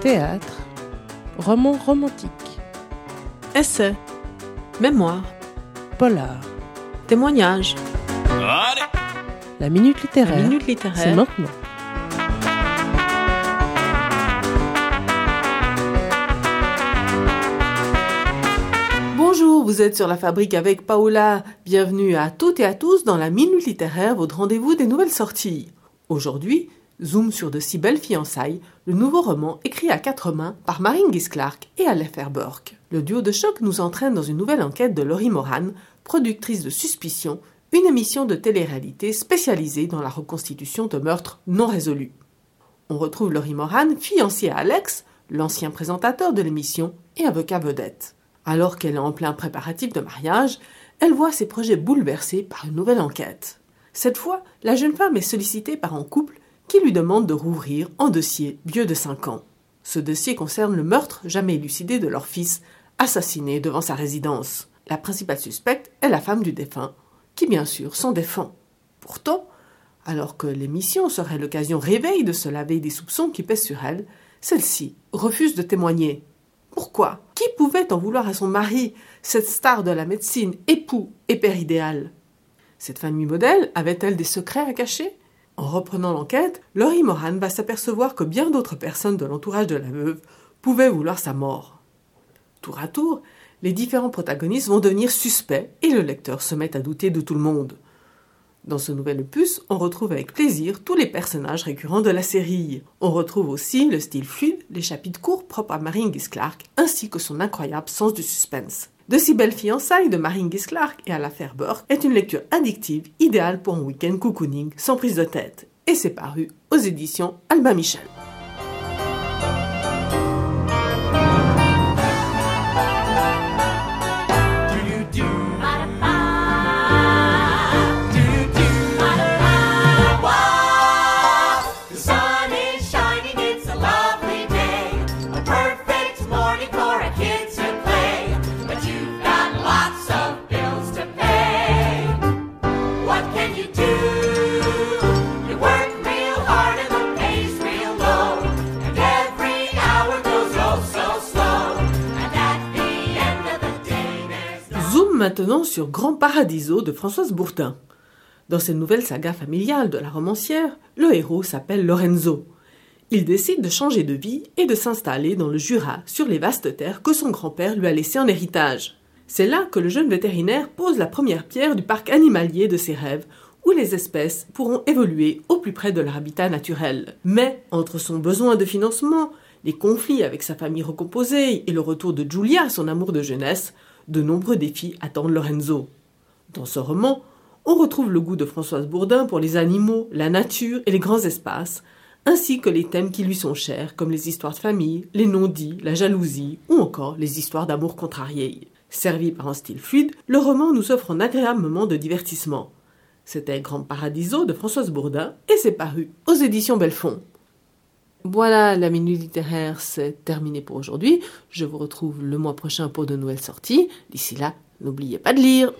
Théâtre, roman romantique, Essai. Mémoire. polar, Témoignage. la minute littéraire. La minute C'est littéraire. maintenant. Bonjour, vous êtes sur la fabrique avec Paola. Bienvenue à toutes et à tous dans la minute littéraire, votre rendez-vous des nouvelles sorties. Aujourd'hui, zoom sur de si belles fiançailles, le nouveau roman écrit à quatre mains par Marine Clark et Aleph Burke. Le duo de choc nous entraîne dans une nouvelle enquête de Laurie Moran, productrice de Suspicion, une émission de télé-réalité spécialisée dans la reconstitution de meurtres non résolus. On retrouve Laurie Moran, fiancée à Alex, l'ancien présentateur de l'émission et avocat vedette. Alors qu'elle est en plein préparatif de mariage, elle voit ses projets bouleversés par une nouvelle enquête. Cette fois, la jeune femme est sollicitée par un couple qui lui demande de rouvrir un dossier vieux de 5 ans. Ce dossier concerne le meurtre jamais élucidé de leur fils, assassiné devant sa résidence. La principale suspecte est la femme du défunt, qui bien sûr s'en défend. Pourtant, alors que l'émission serait l'occasion réveille de se laver des soupçons qui pèsent sur elle, celle-ci refuse de témoigner. Pourquoi? Qui pouvait en vouloir à son mari, cette star de la médecine, époux et père idéal? Cette famille modèle avait-elle des secrets à cacher? En reprenant l'enquête, Laurie Moran va s'apercevoir que bien d'autres personnes de l'entourage de la veuve pouvaient vouloir sa mort. Tour à tour, les différents protagonistes vont devenir suspects et le lecteur se met à douter de tout le monde. Dans ce nouvel opus, on retrouve avec plaisir tous les personnages récurrents de la série. On retrouve aussi le style fluide, les chapitres courts propres à Marine Clark, ainsi que son incroyable sens du suspense. De si belles fiançailles de Marine Clark et à l'affaire Burke est une lecture addictive, idéale pour un week-end cocooning sans prise de tête. Et c'est paru aux éditions Albin Michel. Maintenant sur Grand Paradiso de Françoise Bourtin. Dans cette nouvelle saga familiale de la romancière, le héros s'appelle Lorenzo. Il décide de changer de vie et de s'installer dans le Jura, sur les vastes terres que son grand-père lui a laissées en héritage. C'est là que le jeune vétérinaire pose la première pierre du parc animalier de ses rêves, où les espèces pourront évoluer au plus près de leur habitat naturel. Mais, entre son besoin de financement, les conflits avec sa famille recomposée et le retour de Giulia, son amour de jeunesse, de nombreux défis attendent Lorenzo. Dans ce roman, on retrouve le goût de Françoise Bourdin pour les animaux, la nature et les grands espaces, ainsi que les thèmes qui lui sont chers, comme les histoires de famille, les non-dits, la jalousie ou encore les histoires d'amour contrariées. Servi par un style fluide, le roman nous offre un agréable moment de divertissement. C'était Grand Paradiso de Françoise Bourdin et c'est paru aux éditions Belfond. Voilà, la minute littéraire, c'est terminé pour aujourd'hui. Je vous retrouve le mois prochain pour de nouvelles sorties. D'ici là, n'oubliez pas de lire.